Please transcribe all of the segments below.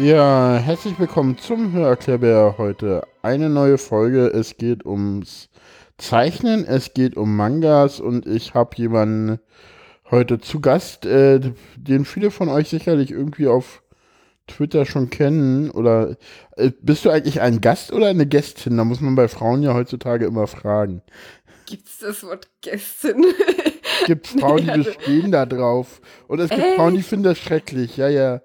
Ja, herzlich willkommen zum Hörerklärbär heute. Eine neue Folge. Es geht ums Zeichnen, es geht um Mangas und ich habe jemanden heute zu Gast, äh, den viele von euch sicherlich irgendwie auf Twitter schon kennen. Oder äh, bist du eigentlich ein Gast oder eine Gästin? Da muss man bei Frauen ja heutzutage immer fragen. Gibt's das Wort Gästin? gibt Frauen, die bestehen da drauf. Und es gibt Echt? Frauen, die finden das schrecklich. Ja, ja.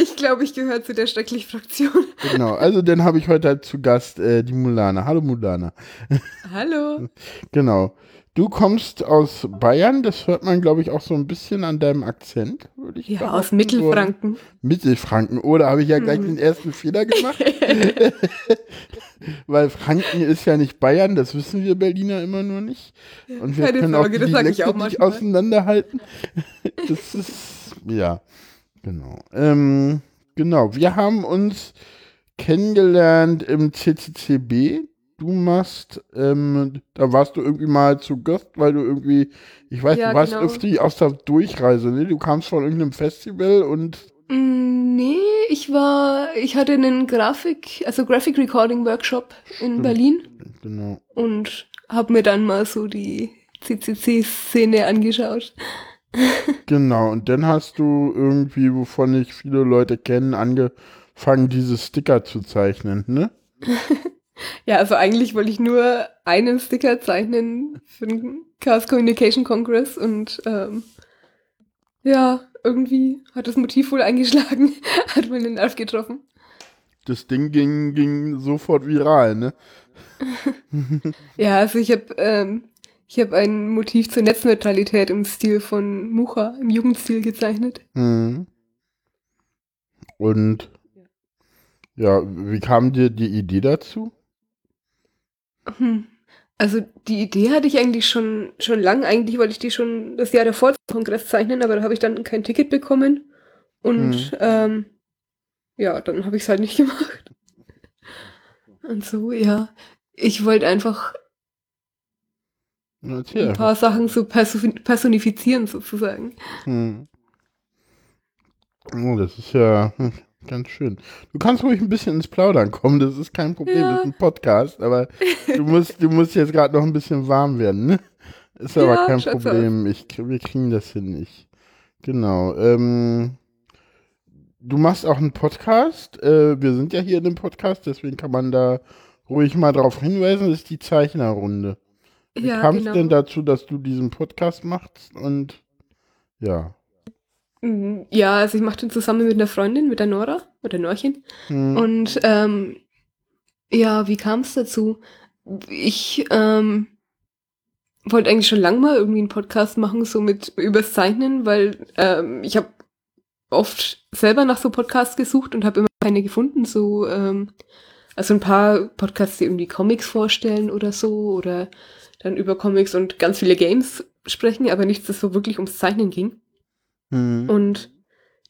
Ich glaube, ich gehöre zu der schrecklichen Fraktion. Genau, also den habe ich heute halt zu Gast, äh, die Mulana. Hallo Mulana. Hallo. genau. Du kommst aus Bayern, das hört man, glaube ich, auch so ein bisschen an deinem Akzent, würde ich sagen. Ja, aus Mittelfranken. So, Mittelfranken, oder habe ich ja gleich hm. den ersten Fehler gemacht? Weil Franken ist ja nicht Bayern, das wissen wir Berliner immer nur nicht. Und wir Keine können Sorge, auch die Dialekte nicht auseinanderhalten. Das ist, ja, genau. Ähm, genau, wir haben uns kennengelernt im CCCB du machst, ähm, da warst du irgendwie mal zu Gast, weil du irgendwie, ich weiß, ja, du warst genau. öfter aus der Durchreise, ne? Du kamst von irgendeinem Festival und. Mm, nee, ich war, ich hatte einen Grafik, also Graphic Recording Workshop in Stimmt. Berlin. Genau. Und hab mir dann mal so die CCC-Szene angeschaut. Genau, und dann hast du irgendwie, wovon ich viele Leute kennen, angefangen, diese Sticker zu zeichnen, ne? Ja, also eigentlich wollte ich nur einen Sticker zeichnen für den Chaos Communication Congress und ähm, ja, irgendwie hat das Motiv wohl eingeschlagen, hat man den Nerv getroffen. Das Ding ging, ging sofort viral, ne? ja, also ich habe ähm, ich habe ein Motiv zur Netzneutralität im Stil von Mucha, im Jugendstil gezeichnet. Mhm. Und ja, wie kam dir die Idee dazu? Hm. Also die Idee hatte ich eigentlich schon, schon lang. Eigentlich wollte ich die schon das Jahr davor zum Kongress zeichnen, aber da habe ich dann kein Ticket bekommen. Und hm. ähm, ja, dann habe ich es halt nicht gemacht. Und so, ja. Ich wollte einfach Erzähl. ein paar Sachen so personifizieren sozusagen. Hm. Oh, das ist ja. Ganz schön. Du kannst ruhig ein bisschen ins Plaudern kommen, das ist kein Problem, ja. das ist ein Podcast, aber du musst, du musst jetzt gerade noch ein bisschen warm werden, ne? Ist aber ja, kein Problem, ich, wir kriegen das hin nicht. Genau. Ähm, du machst auch einen Podcast, äh, wir sind ja hier in dem Podcast, deswegen kann man da ruhig mal drauf hinweisen, das ist die Zeichnerrunde. Wie ja, kam es genau. denn dazu, dass du diesen Podcast machst und ja. Mhm. Ja, also ich mache den zusammen mit einer Freundin, mit der Nora oder Norchen. Mhm. Und ähm, ja, wie kam es dazu? Ich ähm, wollte eigentlich schon lange mal irgendwie einen Podcast machen, so mit übers Zeichnen, weil ähm, ich habe oft selber nach so Podcasts gesucht und habe immer keine gefunden. So, ähm, also ein paar Podcasts, die irgendwie Comics vorstellen oder so, oder dann über Comics und ganz viele Games sprechen, aber nichts, das so wirklich ums Zeichnen ging. Mhm. Und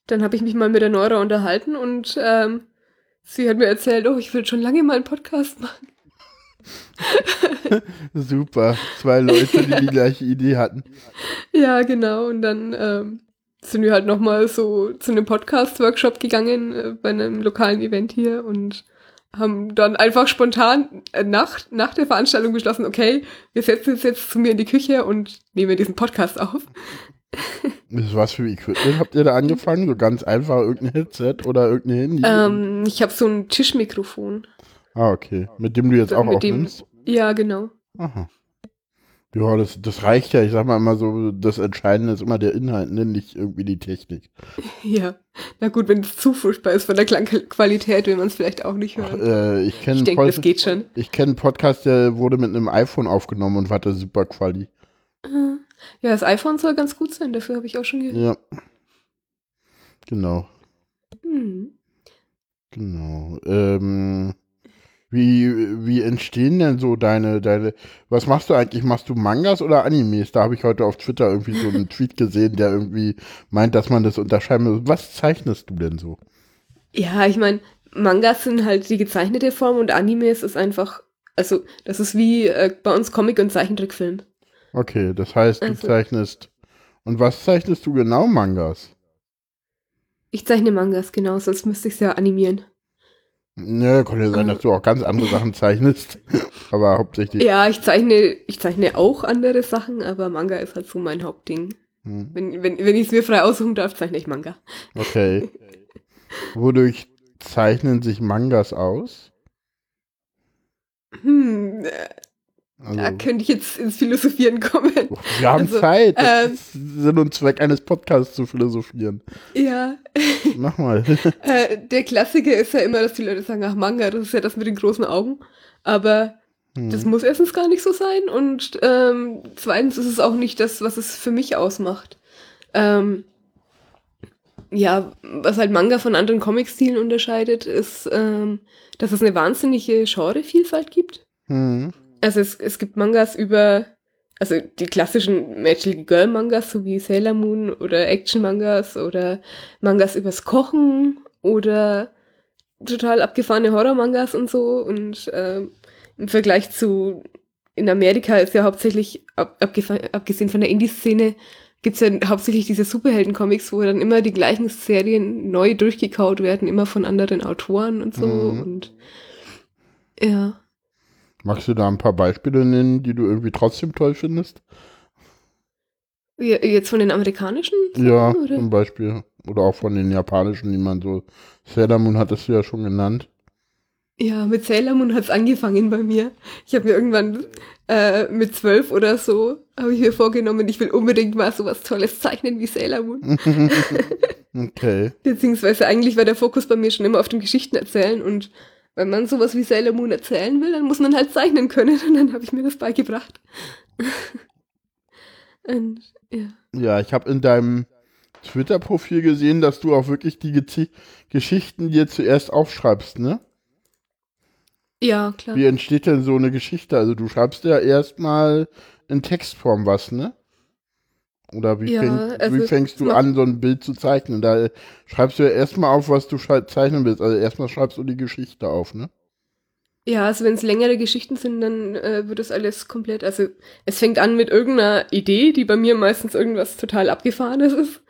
dann habe ich mich mal mit der Neura unterhalten und ähm, sie hat mir erzählt, oh, ich will schon lange mal einen Podcast machen. Super, zwei Leute, die die gleiche Idee hatten. Ja, genau. Und dann ähm, sind wir halt nochmal so zu einem Podcast-Workshop gegangen äh, bei einem lokalen Event hier und haben dann einfach spontan äh, nach, nach der Veranstaltung beschlossen, okay, wir setzen uns jetzt zu mir in die Küche und nehmen diesen Podcast auf. Was für Equipment habt ihr da angefangen? So ganz einfach irgendein Headset oder irgendein Handy? Ähm, ich habe so ein Tischmikrofon. Ah, okay. Mit dem du jetzt auch aufnimmst? Ja, genau. Aha. Ja, das, das reicht ja. Ich sag mal immer so, das Entscheidende ist immer der Inhalt, ne? nicht irgendwie die Technik. Ja. Na gut, wenn es zu furchtbar ist von der Klangqualität, will man es vielleicht auch nicht hören. Ach, äh, ich ich denke, das geht schon. Ich kenne einen Podcast, der wurde mit einem iPhone aufgenommen und hatte super Quali. Mhm. Ja, das iPhone soll ganz gut sein, dafür habe ich auch schon gehört. Ja. Genau. Hm. Genau. Ähm, wie, wie entstehen denn so deine, deine, was machst du eigentlich? Machst du Mangas oder Animes? Da habe ich heute auf Twitter irgendwie so einen Tweet gesehen, der irgendwie meint, dass man das unterscheiden muss. Was zeichnest du denn so? Ja, ich meine, Mangas sind halt die gezeichnete Form und Animes ist einfach, also das ist wie äh, bei uns Comic- und Zeichentrickfilm. Okay, das heißt, du also. zeichnest. Und was zeichnest du genau, Mangas? Ich zeichne Mangas, genau, sonst müsste ich es ja animieren. Nö, könnte sein, dass du auch ganz andere Sachen zeichnest. aber hauptsächlich. Ja, ich zeichne, ich zeichne auch andere Sachen, aber Manga ist halt so mein Hauptding. Hm. Wenn, wenn, wenn ich es mir frei aussuchen darf, zeichne ich Manga. Okay. Wodurch zeichnen sich Mangas aus? Hm, also, da könnte ich jetzt ins Philosophieren kommen. Wir haben also, Zeit. Ähm, Sinn und Zweck eines Podcasts zu philosophieren. Ja. Mach mal. äh, der Klassiker ist ja immer, dass die Leute sagen, ach Manga, das ist ja das mit den großen Augen. Aber hm. das muss erstens gar nicht so sein. Und ähm, zweitens ist es auch nicht das, was es für mich ausmacht. Ähm, ja, was halt Manga von anderen Comic-Stilen unterscheidet, ist, ähm, dass es eine wahnsinnige Genrevielfalt gibt. Hm also es, es gibt Mangas über, also die klassischen Magical Girl Mangas, so wie Sailor Moon oder Action Mangas oder Mangas übers Kochen oder total abgefahrene Horror Mangas und so und äh, im Vergleich zu in Amerika ist ja hauptsächlich, ab, abgesehen von der Indie-Szene, gibt's ja hauptsächlich diese Superhelden-Comics, wo dann immer die gleichen Serien neu durchgekaut werden, immer von anderen Autoren und so. Mhm. Und ja. Magst du da ein paar Beispiele nennen, die du irgendwie trotzdem toll findest? Jetzt von den amerikanischen? ja, oder? zum Beispiel. Oder auch von den japanischen, die man so. Sailor Moon hattest du ja schon genannt. Ja, mit Sailor Moon hat es angefangen bei mir. Ich habe mir irgendwann äh, mit zwölf oder so, habe ich mir vorgenommen, ich will unbedingt mal so was Tolles zeichnen wie Sailor Moon. okay. Beziehungsweise eigentlich war der Fokus bei mir schon immer auf dem Geschichten erzählen und wenn man sowas wie Sailor Moon erzählen will, dann muss man halt zeichnen können. Und dann habe ich mir das beigebracht. Und, ja. ja, ich habe in deinem Twitter-Profil gesehen, dass du auch wirklich die Ge Geschichten dir zuerst aufschreibst, ne? Ja, klar. Wie entsteht denn so eine Geschichte? Also du schreibst ja erstmal in Textform was, ne? Oder wie, ja, fäng, also wie fängst du an, so ein Bild zu zeichnen? Da schreibst du ja erstmal auf, was du zeichnen willst. Also erstmal schreibst du die Geschichte auf, ne? Ja, also wenn es längere Geschichten sind, dann äh, wird das alles komplett, also es fängt an mit irgendeiner Idee, die bei mir meistens irgendwas total abgefahrenes ist.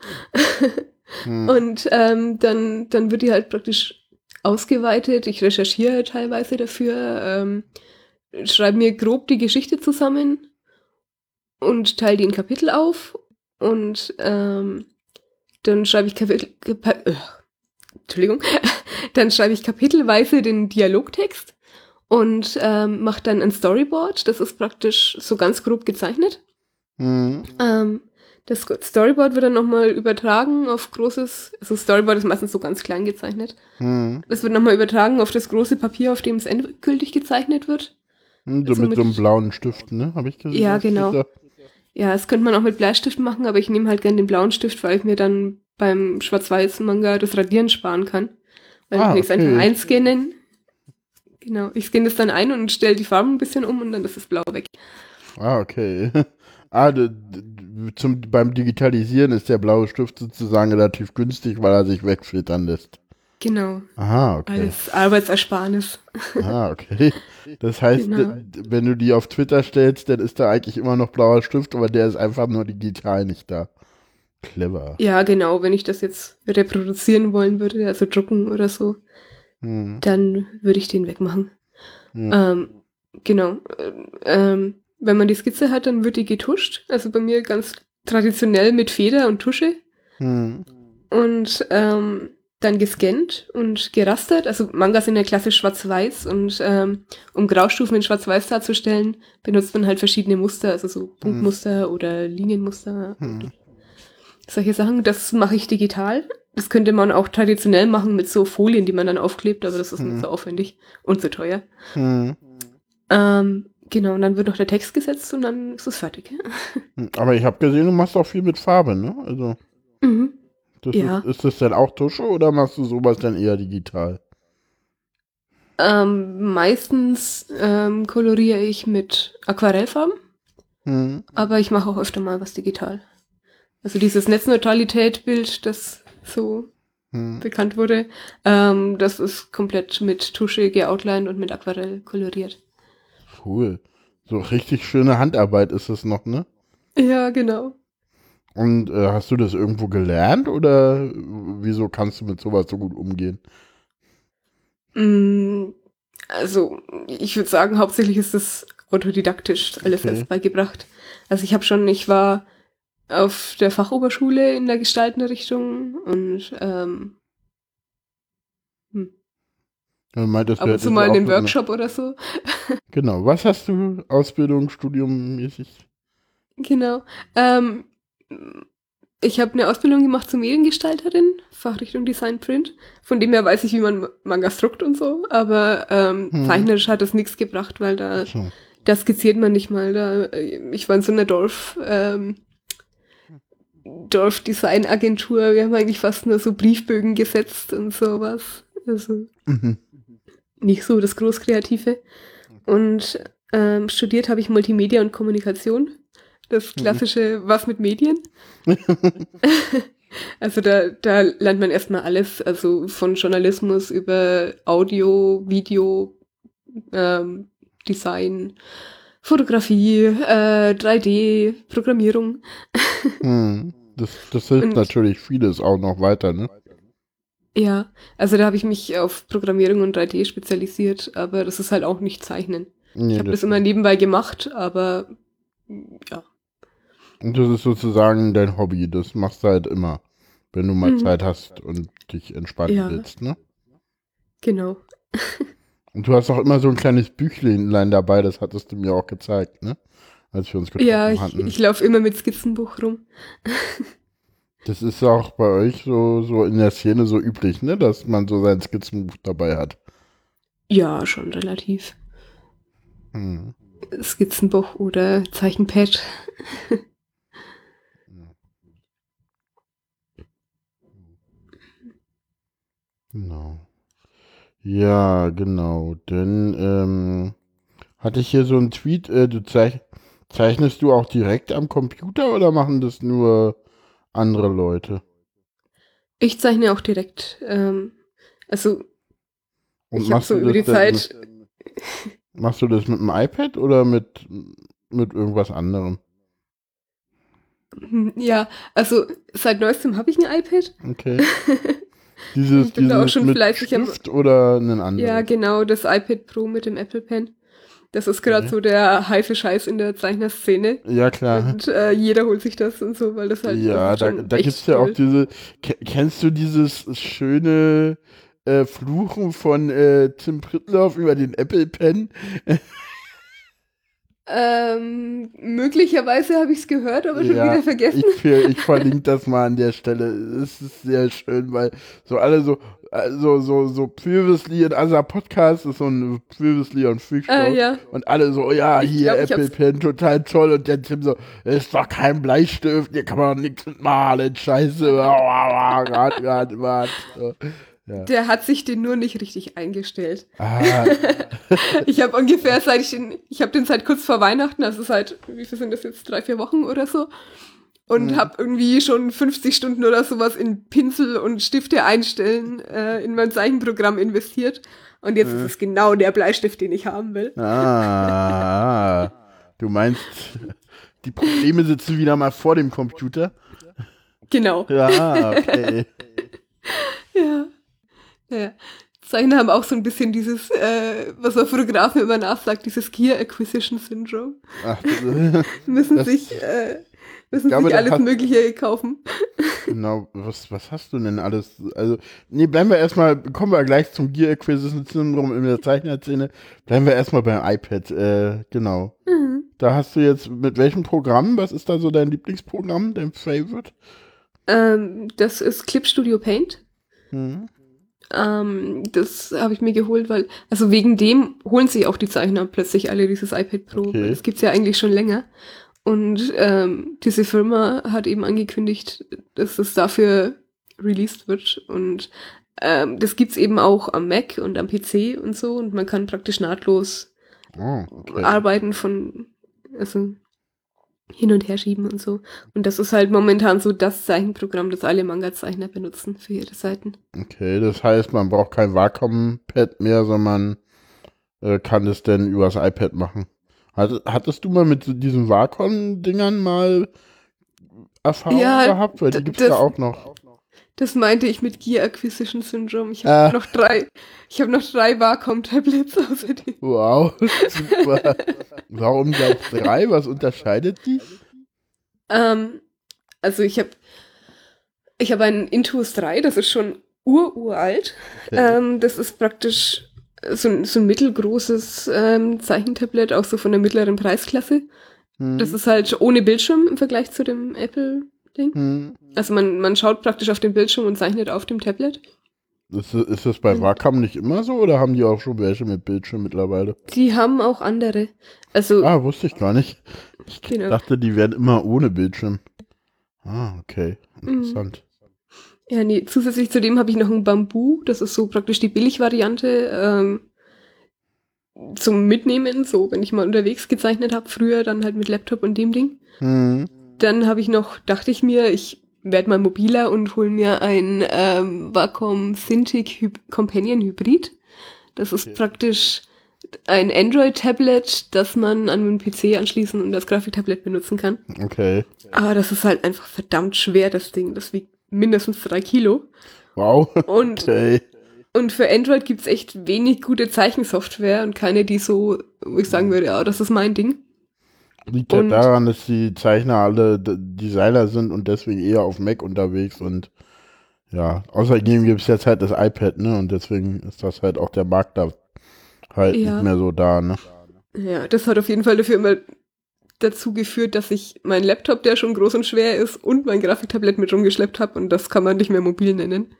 hm. Und ähm, dann, dann wird die halt praktisch ausgeweitet. Ich recherchiere teilweise dafür, ähm, schreibe mir grob die Geschichte zusammen und teile die in Kapitel auf und ähm, dann schreibe ich Kapitel, äh, Entschuldigung, dann schreibe ich kapitelweise den Dialogtext und ähm, mache dann ein Storyboard. Das ist praktisch so ganz grob gezeichnet. Mhm. Ähm, das Storyboard wird dann nochmal übertragen auf großes, also Storyboard ist meistens so ganz klein gezeichnet. Mhm. Das wird nochmal übertragen auf das große Papier, auf dem es endgültig gezeichnet wird. Mhm, so also mit, mit, so einem blauen Stift, ne? Habe ich gesehen. Ja, genau. Ja, das könnte man auch mit Bleistift machen, aber ich nehme halt gern den blauen Stift, weil ich mir dann beim Schwarz-Weiß-Manga das Radieren sparen kann. Weil ah, kann ich es okay. einfach einscannen. Genau, ich scanne das dann ein und stelle die Farben ein bisschen um und dann ist das Blau weg. Ah, okay. Ah, zum, beim Digitalisieren ist der blaue Stift sozusagen relativ günstig, weil er sich wegfiltern lässt. Genau. Aha, okay. Als Arbeitsersparnis. Ah, okay. Das heißt, genau. wenn du die auf Twitter stellst, dann ist da eigentlich immer noch blauer Stift, aber der ist einfach nur digital nicht da. Clever. Ja, genau. Wenn ich das jetzt reproduzieren wollen würde, also drucken oder so, hm. dann würde ich den wegmachen. Hm. Ähm, genau. Ähm, wenn man die Skizze hat, dann wird die getuscht. Also bei mir ganz traditionell mit Feder und Tusche. Hm. Und ähm, dann gescannt und gerastert. Also Mangas sind ja klassisch schwarz-weiß und ähm, um Graustufen in schwarz-weiß darzustellen, benutzt man halt verschiedene Muster, also so Punktmuster hm. oder Linienmuster. Hm. Solche Sachen, das mache ich digital. Das könnte man auch traditionell machen mit so Folien, die man dann aufklebt, aber das ist hm. nicht so aufwendig und so teuer. Hm. Ähm, genau, und dann wird noch der Text gesetzt und dann ist es fertig. Hm, aber ich habe gesehen, du machst auch viel mit Farbe, ne? Also. Das ja. Ist, ist, das denn auch Tusche oder machst du sowas dann eher digital? Ähm, meistens ähm, koloriere ich mit Aquarellfarben, hm. aber ich mache auch öfter mal was digital. Also dieses Netzneutralität-Bild, das so hm. bekannt wurde, ähm, das ist komplett mit Tusche geoutlined und mit Aquarell koloriert. Cool. So richtig schöne Handarbeit ist es noch, ne? Ja, genau. Und äh, hast du das irgendwo gelernt oder wieso kannst du mit sowas so gut umgehen? Mm, also, ich würde sagen, hauptsächlich ist das autodidaktisch alles okay. selbst beigebracht. Also ich habe schon, ich war auf der Fachoberschule in der Gestaltenrichtung und ähm, hm. Meintest, ab und zu mal in den Workshop oder so. Genau. Was hast du Ausbildung, Studium mäßig? Genau. Ähm, ich habe eine Ausbildung gemacht zur Mediengestalterin, Fachrichtung Design Print. Von dem her weiß ich, wie man Mangas druckt und so, aber ähm, hm. zeichnerisch hat das nichts gebracht, weil da, so. da skizziert man nicht mal. Da, ich war in so einer Dorf, ähm, Dorfdesign-Agentur, wir haben eigentlich fast nur so Briefbögen gesetzt und sowas. Also mhm. nicht so das Großkreative. Und ähm, studiert habe ich Multimedia und Kommunikation das mhm. klassische Was mit Medien. also da, da lernt man erstmal alles, also von Journalismus über Audio, Video, ähm, Design, Fotografie, äh, 3D, Programmierung. hm. Das, das hilft Und, natürlich vieles auch noch weiter, ne? Ja, also da habe ich mich auf Programmierung und 3D spezialisiert, aber das ist halt auch nicht Zeichnen. Nee, ich habe das, das immer nebenbei gemacht, aber ja. Und das ist sozusagen dein Hobby, das machst du halt immer, wenn du mal mhm. Zeit hast und dich entspannen ja. willst, ne? Genau. und du hast auch immer so ein kleines Büchlein dabei, das hattest du mir auch gezeigt, ne? Als wir uns getroffen ja, ich, hatten. Ja, ich laufe immer mit Skizzenbuch rum. das ist auch bei euch so, so in der Szene so üblich, ne? Dass man so sein Skizzenbuch dabei hat. Ja, schon relativ. Hm. Skizzenbuch oder Zeichenpad. Genau. Ja, genau. Denn ähm, hatte ich hier so einen Tweet, äh, du zeich zeichnest du auch direkt am Computer oder machen das nur andere Leute? Ich zeichne auch direkt. Ähm, also Und ich habe so über die Zeit. Mit, machst du das mit dem iPad oder mit, mit irgendwas anderem? Ja, also seit neuestem habe ich ein iPad. Okay. Dieses, ich bin dieses da auch schon mit fleißig Stift oder einen anderen? Ja, genau, das iPad Pro mit dem Apple Pen. Das ist gerade okay. so der heiße Scheiß in der Zeichnerszene. Ja, klar. Und äh, jeder holt sich das und so, weil das halt. Ja, da, da gibt's ja auch diese. Kennst du dieses schöne äh, Fluchen von äh, Tim Pritloff über den Apple Pen? Ähm, möglicherweise habe ich es gehört, aber schon ja, wieder vergessen. Ich, ich verlinke das mal an der Stelle. Es ist sehr schön, weil so alle so, also so, so Previously in Other Podcast ist so ein Previously on Freak Ah, ja. Und alle so, ja, ich hier glaub, Apple Pen, total toll. Und der Tim so, ist doch kein Bleistift, hier kann man doch nichts mitmalen, scheiße. Rat, rat, rat. Ja. Der hat sich den nur nicht richtig eingestellt. Ah. ich habe ungefähr seit ich den, ich habe den seit kurz vor Weihnachten, also seit, wie viel sind das jetzt, drei, vier Wochen oder so. Und mhm. habe irgendwie schon 50 Stunden oder sowas in Pinsel und Stifte einstellen äh, in mein Zeichenprogramm investiert. Und jetzt mhm. ist es genau der Bleistift, den ich haben will. Ah, du meinst, die Probleme sitzen wieder mal vor dem Computer? Genau. Ja, okay. ja. Ja. Zeichner haben auch so ein bisschen dieses, äh, was man Fotografen immer nachsagt, dieses Gear Acquisition Syndrome. Ach, das, müssen das, sich, äh, müssen glaube, sich alles hast, Mögliche kaufen. Genau, was, was hast du denn alles? Also, nee, bleiben wir erstmal, kommen wir gleich zum Gear Acquisition Syndrome in der Zeichnerszene. Bleiben wir erstmal beim iPad, äh, genau. Mhm. Da hast du jetzt, mit welchem Programm, was ist da so dein Lieblingsprogramm, dein Favorite? Ähm, das ist Clip Studio Paint. Mhm. Ähm, das habe ich mir geholt, weil, also wegen dem holen sich auch die Zeichner plötzlich alle dieses iPad Pro. Okay. Das gibt's ja eigentlich schon länger. Und ähm, diese Firma hat eben angekündigt, dass es dafür released wird. Und ähm, das gibt's eben auch am Mac und am PC und so. Und man kann praktisch nahtlos oh, okay. arbeiten von, also hin und her schieben und so. Und das ist halt momentan so das Zeichenprogramm, das alle Manga-Zeichner benutzen für ihre Seiten. Okay, das heißt, man braucht kein Wacom-Pad mehr, sondern äh, kann es denn übers iPad machen. Hattest du mal mit diesen Wacom-Dingern mal Erfahrung ja, gehabt? Weil die gibt es ja auch noch. Das meinte ich mit Gear Acquisition Syndrome. Ich habe äh. noch drei, ich habe noch drei Wacom-Tablets außerdem. Wow, super. Warum gleich drei? Was unterscheidet die? Ähm, also ich habe ich habe einen Intuos 3, das ist schon ururalt. Ja. Ähm, das ist praktisch so, so ein mittelgroßes ähm, Zeichentablet, auch so von der mittleren Preisklasse. Hm. Das ist halt ohne Bildschirm im Vergleich zu dem Apple-Ding. Hm. Also man, man schaut praktisch auf den Bildschirm und zeichnet auf dem Tablet. Ist, ist das bei Wacom nicht immer so oder haben die auch schon welche mit Bildschirm mittlerweile? Die haben auch andere. Also, ah, wusste ich gar nicht. Ich genau. dachte, die werden immer ohne Bildschirm. Ah, okay. Mhm. Interessant. Ja, nee, zusätzlich zu dem habe ich noch ein Bambu. Das ist so praktisch die Billigvariante ähm, zum Mitnehmen. So, wenn ich mal unterwegs gezeichnet habe, früher dann halt mit Laptop und dem Ding. Mhm. Dann habe ich noch, dachte ich mir, ich werde mal mobiler und hole mir ein ähm, Wacom Cintiq Hy Companion Hybrid. Das ist okay. praktisch ein Android-Tablet, das man an einen PC anschließen und als Grafiktablet benutzen kann. Okay. Aber das ist halt einfach verdammt schwer, das Ding. Das wiegt mindestens drei Kilo. Wow. Und, okay. und für Android gibt's echt wenig gute Zeichensoftware und keine, die so, wo ich sagen würde, ja, das ist mein Ding. Liegt ja daran, dass die Zeichner alle Designer sind und deswegen eher auf Mac unterwegs und ja, außerdem gibt es jetzt halt das iPad, ne? Und deswegen ist das halt auch der Markt da halt ja. nicht mehr so da, ne? Ja, das hat auf jeden Fall dafür immer dazu geführt, dass ich meinen Laptop, der schon groß und schwer ist, und mein Grafiktablett mit rumgeschleppt habe und das kann man nicht mehr mobil nennen.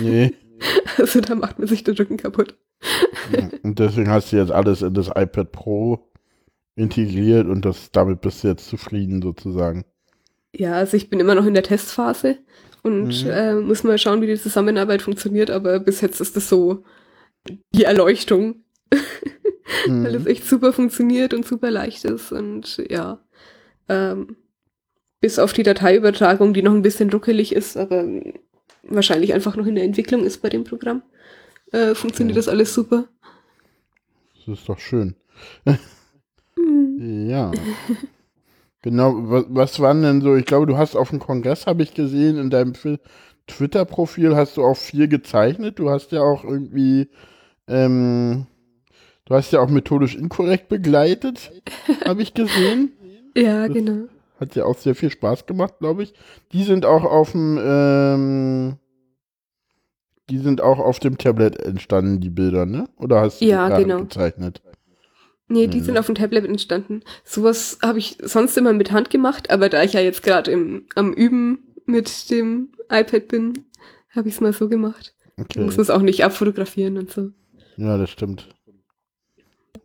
Nee. Also da macht man sich den Rücken kaputt. Und deswegen hast du jetzt alles in das iPad Pro integriert und das, damit bist du jetzt zufrieden sozusagen. Ja, also ich bin immer noch in der Testphase und mhm. äh, muss mal schauen, wie die Zusammenarbeit funktioniert, aber bis jetzt ist das so die Erleuchtung. mhm. Weil es echt super funktioniert und super leicht ist und ja. Ähm, bis auf die Dateiübertragung, die noch ein bisschen ruckelig ist, aber wahrscheinlich einfach noch in der Entwicklung ist bei dem Programm, äh, funktioniert ja. das alles super. Das ist doch schön. Ja. genau, was, was waren denn so, ich glaube, du hast auf dem Kongress, habe ich gesehen, in deinem Twitter-Profil hast du auch viel gezeichnet. Du hast ja auch irgendwie, ähm, du hast ja auch methodisch inkorrekt begleitet, habe ich gesehen. Ja, das genau. Hat ja auch sehr viel Spaß gemacht, glaube ich. Die sind auch auf dem, ähm, die sind auch auf dem Tablet entstanden, die Bilder, ne? Oder hast du ja, die genau. gezeichnet? Nee, die mhm. sind auf dem Tablet entstanden. Sowas habe ich sonst immer mit Hand gemacht, aber da ich ja jetzt gerade am Üben mit dem iPad bin, habe ich es mal so gemacht. Okay. Ich muss es auch nicht abfotografieren und so. Ja, das stimmt.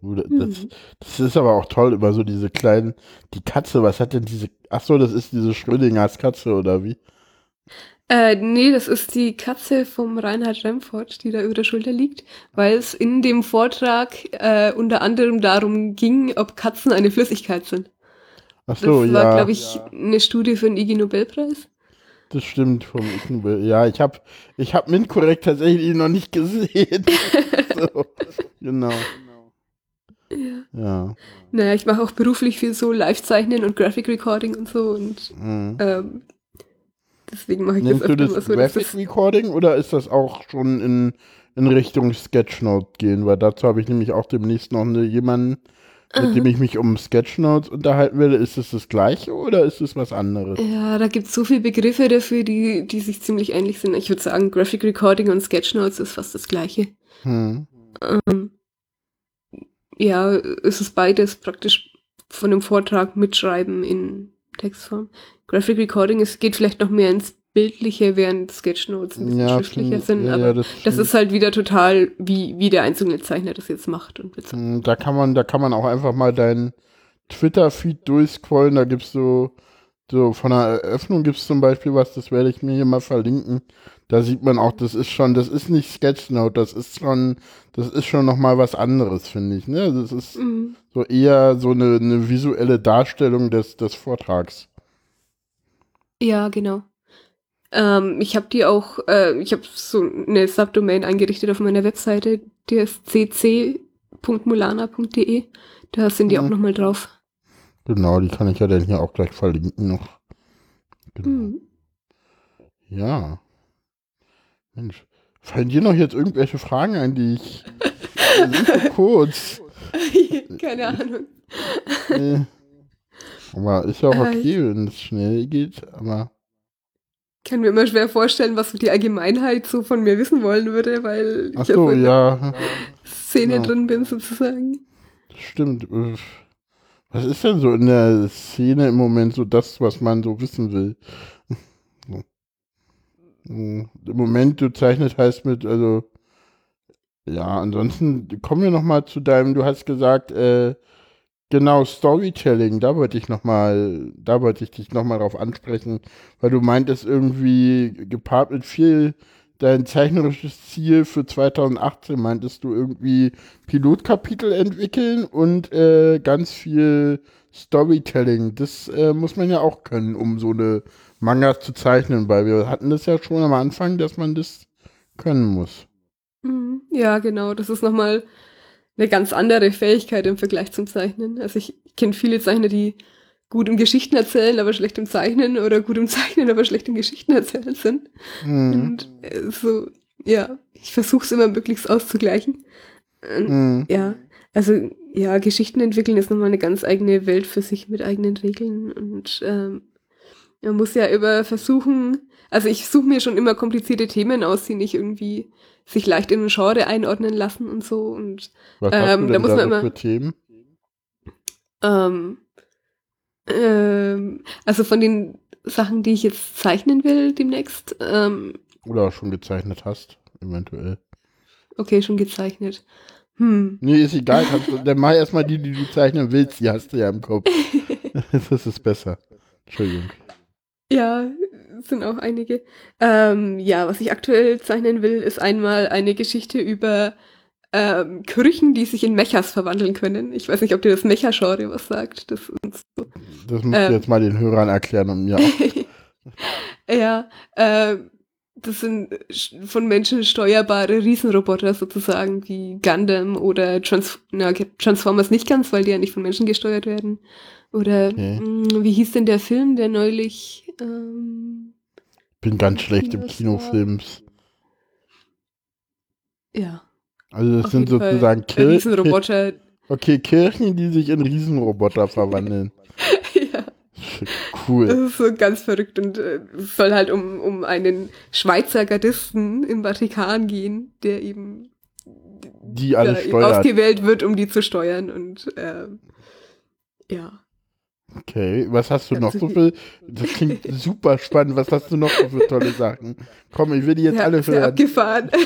Das, mhm. das, ist aber auch toll, über so diese kleinen, die Katze, was hat denn diese, ach so, das ist diese Schrödingers Katze oder wie? Äh, nee, das ist die Katze vom Reinhard Remford, die da über der Schulter liegt, weil es in dem Vortrag äh, unter anderem darum ging, ob Katzen eine Flüssigkeit sind. Ach so, das war, ja. glaube ich, eine Studie für den Ig Nobelpreis. Das stimmt vom Ig Nobel. Ja, ich habe ich hab MintCorrect tatsächlich noch nicht gesehen. so, genau. Ja. ja. Naja, ich mache auch beruflich viel so Live-Zeichnen und Graphic Recording und so und mhm. ähm, Deswegen mache ich Nimmst das du das so. Graphic Recording oder ist das auch schon in, in Richtung Sketchnote gehen? Weil dazu habe ich nämlich auch demnächst noch eine, jemanden, mit dem ich mich um Sketchnotes unterhalten werde. Ist es das, das gleiche oder ist es was anderes? Ja, da gibt es so viele Begriffe dafür, die, die sich ziemlich ähnlich sind. Ich würde sagen, Graphic Recording und Sketchnotes ist fast das gleiche. Hm. Ähm, ja, es ist beides praktisch von einem Vortrag mitschreiben in Textform. Graphic Recording es geht vielleicht noch mehr ins Bildliche, während Sketchnotes ein bisschen ja, schriftlicher sind. Ja, aber ja, das, das, ist halt wieder total, wie, wie der einzelne Zeichner das jetzt macht. Und hm, da kann man, da kann man auch einfach mal deinen Twitter-Feed durchscrollen. Da gibt's so, so von der Eröffnung gibt's zum Beispiel was, das werde ich mir hier mal verlinken. Da sieht man auch, das ist schon, das ist nicht Sketchnote, das ist schon, das ist schon noch mal was anderes, finde ich. Ne? Das ist mhm. so eher so eine, eine visuelle Darstellung des, des Vortrags. Ja, genau. Ähm, ich habe die auch, äh, ich habe so eine Subdomain eingerichtet auf meiner Webseite, die ist cc.mulana.de. Da sind die ja. auch nochmal drauf. Genau, die kann ich ja dann hier auch gleich verlinken noch. Genau. Mhm. Ja. Mensch. Fallen dir noch jetzt irgendwelche Fragen ein, die ich super kurz. Keine Ahnung. Nee. Aber ist ja auch okay, wenn es schnell geht, aber. Ich kann mir immer schwer vorstellen, was die Allgemeinheit so von mir wissen wollen würde, weil Ach ich so, ja. Szene ja. drin bin, sozusagen. Stimmt. Was ist denn so in der Szene im Moment so das, was man so wissen will? Im Moment, du zeichnet heißt mit, also, ja, ansonsten kommen wir nochmal zu deinem, du hast gesagt, äh, genau, Storytelling, da wollte ich nochmal, da wollte ich dich nochmal drauf ansprechen, weil du meintest irgendwie gepaart mit viel dein zeichnerisches Ziel für 2018 meintest du irgendwie Pilotkapitel entwickeln und äh, ganz viel Storytelling. Das äh, muss man ja auch können, um so eine Manga zu zeichnen, weil wir hatten das ja schon am Anfang, dass man das können muss. Mhm. Ja, genau. Das ist nochmal eine ganz andere Fähigkeit im Vergleich zum Zeichnen. Also ich kenne viele Zeichner, die gut im Geschichten erzählen, aber schlecht im Zeichnen oder gut im Zeichnen, aber schlecht im Geschichten erzählen sind. Mhm. Und äh, so, ja, ich versuche es immer möglichst auszugleichen. Mhm. Ja, also ja, Geschichten entwickeln ist nochmal eine ganz eigene Welt für sich mit eigenen Regeln und ähm, man muss ja über versuchen, also ich suche mir schon immer komplizierte Themen aus, die nicht irgendwie sich leicht in ein Genre einordnen lassen und so und Was ähm, da muss man immer für Themen? Ähm, ähm, also von den Sachen, die ich jetzt zeichnen will demnächst. Ähm, Oder schon gezeichnet hast, eventuell. Okay, schon gezeichnet. Hm. Nee, ist egal. Kannst du, dann mach erstmal die, die du zeichnen willst. Die hast du ja im Kopf. das ist besser. Entschuldigung. Ja, sind auch einige. Ähm, ja, was ich aktuell zeichnen will, ist einmal eine Geschichte über ähm, Kirchen, die sich in Mechas verwandeln können. Ich weiß nicht, ob dir das Mecha-Genre was sagt. Das, ist so. Das musst ähm, du jetzt mal den Hörern erklären und mir auch. ja, äh, das sind von Menschen steuerbare Riesenroboter sozusagen, wie Gundam oder Trans na, Transformers nicht ganz, weil die ja nicht von Menschen gesteuert werden. Oder okay. mh, hm, wie hieß denn der Film, der neulich ähm, Bin ganz schlecht im Kinofilms. Ja. Also das sind sozusagen Kirchen. Riesenroboter. Okay, Kirchen, die sich in Riesenroboter verwandeln. Cool. Das ist so ganz verrückt und äh, soll halt um, um einen Schweizer Gardisten im Vatikan gehen, der eben die alle steuert. ausgewählt wird, um die zu steuern und äh, ja. Okay, was hast du noch so viel? Das klingt super spannend. Was hast du noch so für tolle Sachen? Komm, ich will die jetzt ja, alle hören. Abgefahren.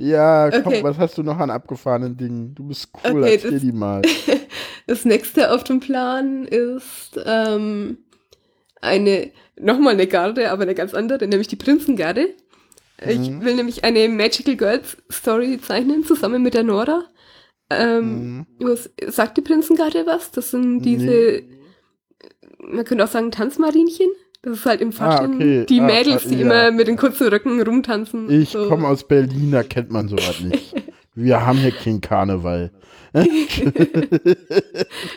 Ja, komm, okay. was hast du noch an abgefahrenen Dingen? Du bist cool, okay, erzähl das, die mal. Das nächste auf dem Plan ist ähm, eine, nochmal eine Garde, aber eine ganz andere, nämlich die Prinzengarde. Mhm. Ich will nämlich eine Magical Girls Story zeichnen, zusammen mit der Nora. Ähm, mhm. was, sagt die Prinzengarde was? Das sind diese, nee. man könnte auch sagen, Tanzmarinchen. Das ist halt im Fasching ah, okay. die ah, Mädels, die ja. immer mit den kurzen Röcken rumtanzen. Ich so. komme aus Berlin, da kennt man sowas nicht. Wir haben hier keinen Karneval.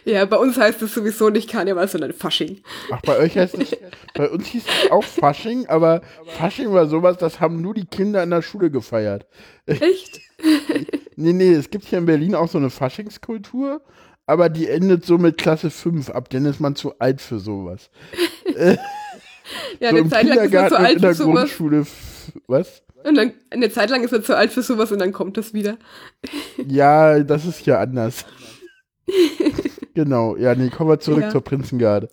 ja, bei uns heißt es sowieso nicht Karneval, sondern Fasching. Ach, bei euch heißt es, bei uns hieß es auch Fasching, aber Fasching war sowas, das haben nur die Kinder in der Schule gefeiert. Echt? nee, nee, es gibt hier in Berlin auch so eine Faschingskultur, aber die endet so mit Klasse 5 ab, denn ist man zu alt für sowas. Ja, so eine Zeit lang ist er zu alt für sowas. Grundschule, was? Und dann, eine Zeit lang ist er zu alt für sowas und dann kommt das wieder. Ja, das ist ja anders. genau, ja, nee, kommen wir zurück ja. zur Prinzengarde.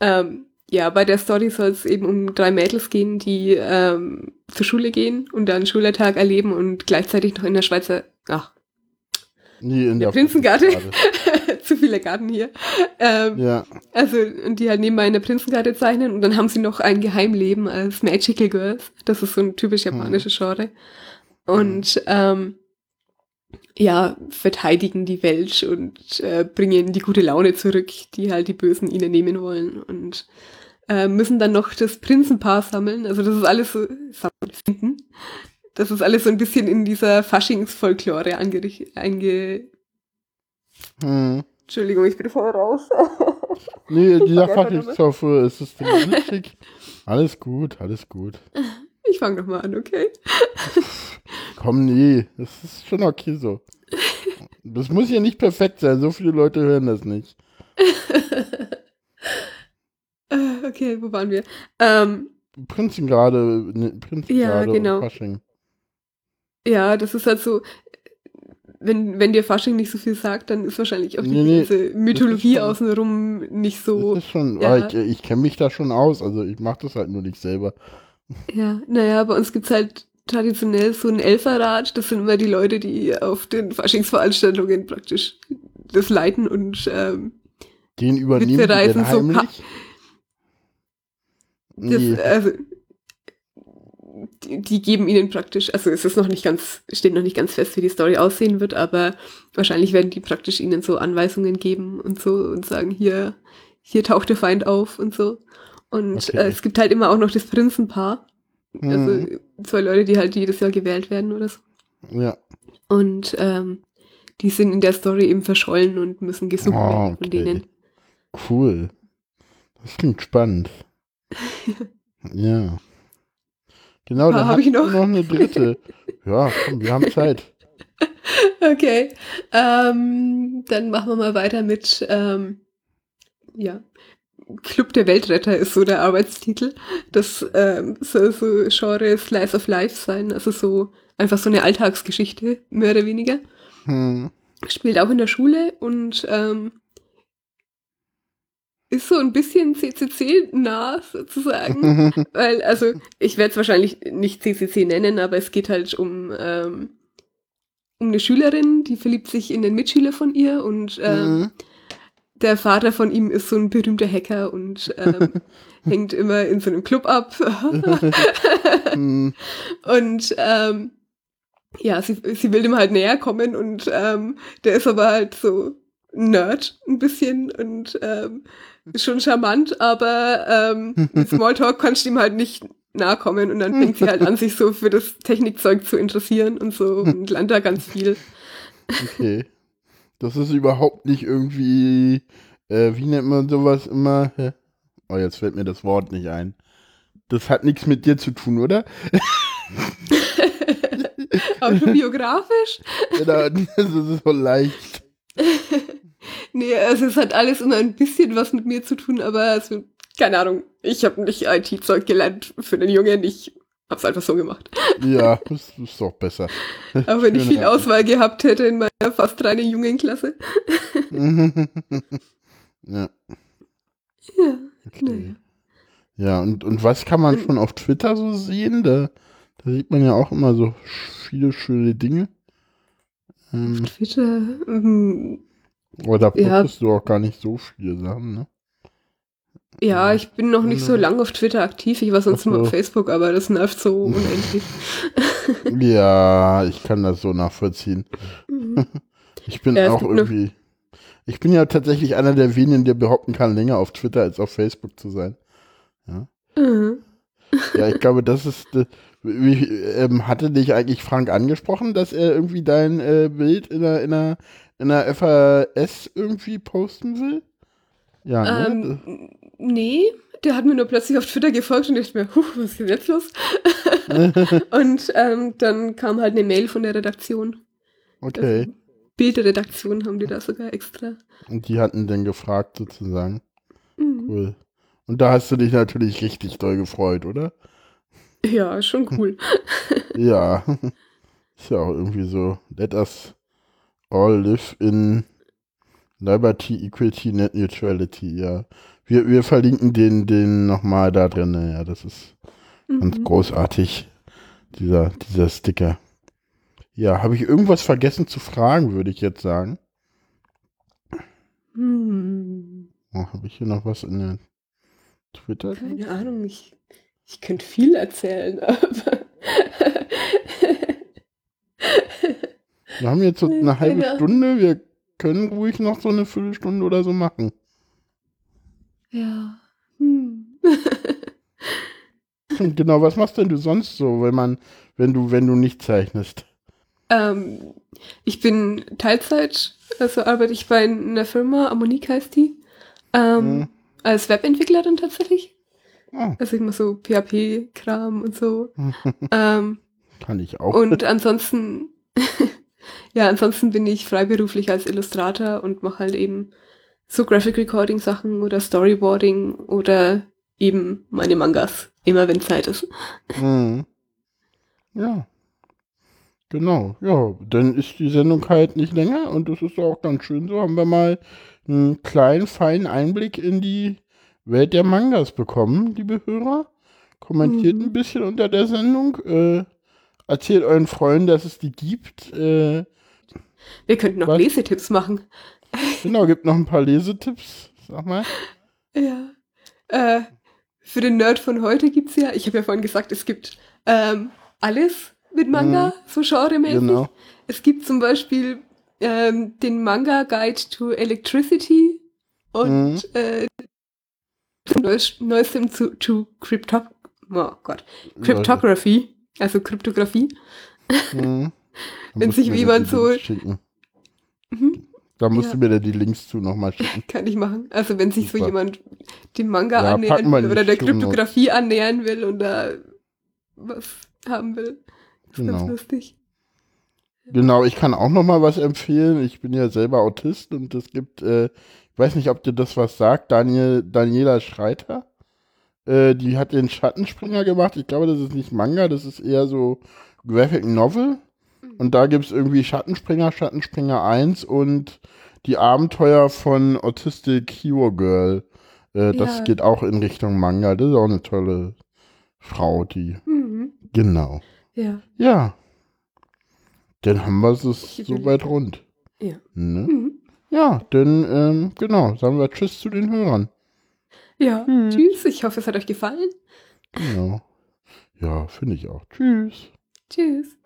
Ähm, ja, bei der Story soll es eben um drei Mädels gehen, die ähm, zur Schule gehen und dann Schultag erleben und gleichzeitig noch in der Schweizer, ach, Nee, in der, der Prinzengarde. Zu viele Garten hier. Ähm, ja. Also, und die halt nebenbei in der Prinzengarde zeichnen und dann haben sie noch ein Geheimleben als Magical Girls. Das ist so ein typisch japanisches hm. Genre. Und ähm, ja, verteidigen die Welt und äh, bringen die gute Laune zurück, die halt die Bösen ihnen nehmen wollen. Und äh, müssen dann noch das Prinzenpaar sammeln. Also das ist alles so, finden. Das ist alles so ein bisschen in dieser Faschingsfolklore angerichtet. Einge hm. Entschuldigung, ich bin voll raus. Nee, dieser Faschingstopf ist es schick. Alles gut, alles gut. Ich fange nochmal an, okay? Komm, nee, das ist schon okay so. Das muss ja nicht perfekt sein, so viele Leute hören das nicht. Okay, wo waren wir? Ähm, Prinzengrade, ne, Prinzengrade ja, genau. Fasching. Ja, das ist halt so, wenn, wenn dir Fasching nicht so viel sagt, dann ist wahrscheinlich auch die Nee, nee, ganze Mythologie schon- außenrum nicht so. Das ist schon, ja. ich, ich kenne mich da schon aus, also ich mache das halt nur nicht selber. Ja, naja, bei uns gibt's halt traditionell so ein Elferrat. Das sind immer die Leute, die auf den Faschingsveranstaltungen praktisch das leiten und ähm, Den übernehmen die Witzereisen denn so heimlich? das, Nee. also die, die geben ihnen praktisch, also es ist noch nicht ganz, steht noch nicht ganz fest, wie die Story aussehen wird, aber wahrscheinlich werden die praktisch ihnen so Anweisungen geben und so und sagen, hier, hier taucht der Feind auf und so. Und Okay. äh, es gibt halt immer auch noch das Prinzenpaar. Also Mhm. zwei Leute, die halt jedes Jahr gewählt werden oder so. Ja. Und ähm, die sind in der Story eben verschollen und müssen gesucht Ah, werden von okay. denen. Cool. Das klingt spannend. ja. Genau, Ah, dann hab habe ich ich noch? noch eine dritte. ja, komm, wir haben Zeit. Okay. Ähm, dann machen wir mal weiter mit, ähm, ja, Club der Weltretter ist so der Arbeitstitel. Das ähm, soll so Genre Slice of Life sein, also so einfach so eine Alltagsgeschichte, mehr oder weniger. Hm. Spielt auch in der Schule und ähm, ist so ein bisschen CCC-nah sozusagen. Weil, also, ich werde es wahrscheinlich nicht CCC nennen, aber es geht halt um, ähm, um eine Schülerin, die verliebt sich in den Mitschüler von ihr und ähm, Mhm. der Vater von ihm ist so ein berühmter Hacker und ähm, hängt immer in so einem Club ab. Hm. und ähm, ja, sie, sie will ihm halt näher kommen und ähm, der ist aber halt so Nerd ein bisschen und ähm, ist schon charmant, aber ähm, mit Smalltalk kannst du ihm halt nicht nahe kommen und dann fängt sie halt an, sich so für das Technikzeug zu interessieren und so und lernt da ganz viel. Okay. Das ist überhaupt nicht irgendwie, äh, wie nennt man sowas immer? Oh, jetzt fällt mir das Wort nicht ein. Das hat nichts mit dir zu tun, oder? Autobiografisch? Oder das ist so leicht. Nee, also es hat alles immer ein bisschen was mit mir zu tun, aber also, keine Ahnung, ich habe nicht IT-Zeug gelernt für den Jungen, ich hab's einfach so gemacht. Ja, das ist doch besser. Auch wenn ich viel Auswahl gehabt hätte in meiner fast reinen Jungenklasse. ja, Ja, okay. Ja, und, und was kann man schon auf Twitter so sehen? Da, da sieht man ja auch immer so viele schöne Dinge. Ähm, Twitter, ähm, aber da Ja. postest du auch gar nicht so viele Sachen, ne? ja, ich bin noch nicht so lang auf Twitter aktiv, ich war sonst so. immer auf Facebook, aber das nervt so unendlich. Ja, ich kann das so nachvollziehen. Mhm. Ich bin Ja, auch irgendwie. Ich bin ja tatsächlich einer der wenigen, der behaupten kann, länger auf Twitter als auf Facebook zu sein. Mhm. Ja, ich glaube, das ist. äh, Wie, ähm, hatte dich eigentlich Frank angesprochen, dass er irgendwie dein äh, Bild in der, in, der, in der FAS irgendwie posten will? Ja, ne? Ähm, nee, der hat mir nur plötzlich auf Twitter gefolgt und ich dachte mir, huh, was ist denn jetzt los? und ähm, dann kam halt eine Mail von der Redaktion. okay. Bildredaktion haben die da sogar extra. Und die hatten dann gefragt sozusagen. Mhm. Cool. Und da hast du dich natürlich richtig doll gefreut, oder? Ja, schon cool. Ja. Ist ja auch irgendwie so. Let us all live in Liberty, Equity, Net Neutrality, ja. Wir, wir verlinken den, den nochmal da drin, ja. Das ist ganz Mhm. großartig, dieser, dieser Sticker. Ja, habe ich irgendwas vergessen zu fragen, würde ich jetzt sagen. Hm. Oh, habe ich hier noch was in der Twitter? Keine Ahnung, ich, ich könnte viel erzählen, aber. Wir haben jetzt so eine halbe keine Ahnung. Stunde. Wir können ruhig noch so eine Viertelstunde oder so machen. ja. Hm. Genau, was machst denn du sonst so, wenn man, wenn du, wenn du nicht zeichnest? ähm, ich bin Teilzeit, also arbeite ich bei einer Firma, Ammonique heißt die. Ähm, mhm. Als Webentwicklerin tatsächlich. Oh. Also immer so PHP-Kram und so. ähm, Kann ich auch. Und ansonsten, ja, ansonsten bin ich freiberuflich als Illustrator und mache halt eben so Graphic Recording Sachen oder Storyboarding oder eben meine Mangas, immer wenn Zeit ist. Mhm. Ja. Genau, ja, dann ist die Sendung halt nicht länger und das ist auch ganz schön so. Haben wir mal einen kleinen, feinen Einblick in die Welt der Mangas bekommen, liebe Hörer. Kommentiert mhm. ein bisschen unter der Sendung. Äh, erzählt euren Freunden, dass es die gibt. Äh, wir könnten noch was? Lesetipps machen. Genau, gibt noch ein paar Lesetipps. Sag mal. Ja. Äh, für den Nerd von heute gibt es ja, ich habe ja vorhin gesagt, es gibt ähm, alles mit Manga, mhm. so genremäßig. Genau. Es gibt zum Beispiel ähm, den Manga Guide to Electricity und mhm. äh, neuestem zu, zu Crypto oh Gott, Cryptography, also Kryptographie. Mhm. Wenn sich jemand so. Mhm. Da musst ja. du mir dann die Links zu nochmal schicken. Kann ich machen. Also wenn sich Super. so jemand dem Manga ja, annähern will oder der Kryptographie annähern will und da was haben will. Das genau. ganz lustig. Genau, ich kann auch nochmal was empfehlen. Ich bin ja selber Autist und es gibt, äh, ich weiß nicht, ob dir das was sagt, Daniel, Daniela Schreiter. Äh, die hat den Schattenspringer gemacht. Ich glaube, das ist nicht Manga, das ist eher so Graphic Novel. Und da gibt es irgendwie Schattenspringer, Schattenspringer 1 und die Abenteuer von Autistic Hero Girl. Äh, das ja. geht auch in Richtung Manga. Das ist auch eine tolle Frau, die. Mhm. Genau. Ja. Ja. Dann haben wir es soweit rund. Ja. Ne? Mhm. Ja, dann, ähm, genau, sagen wir Tschüss zu den Hörern. Ja, mhm. tschüss. Ich hoffe, es hat euch gefallen. Genau. Ja, finde ich auch. Tschüss. Tschüss.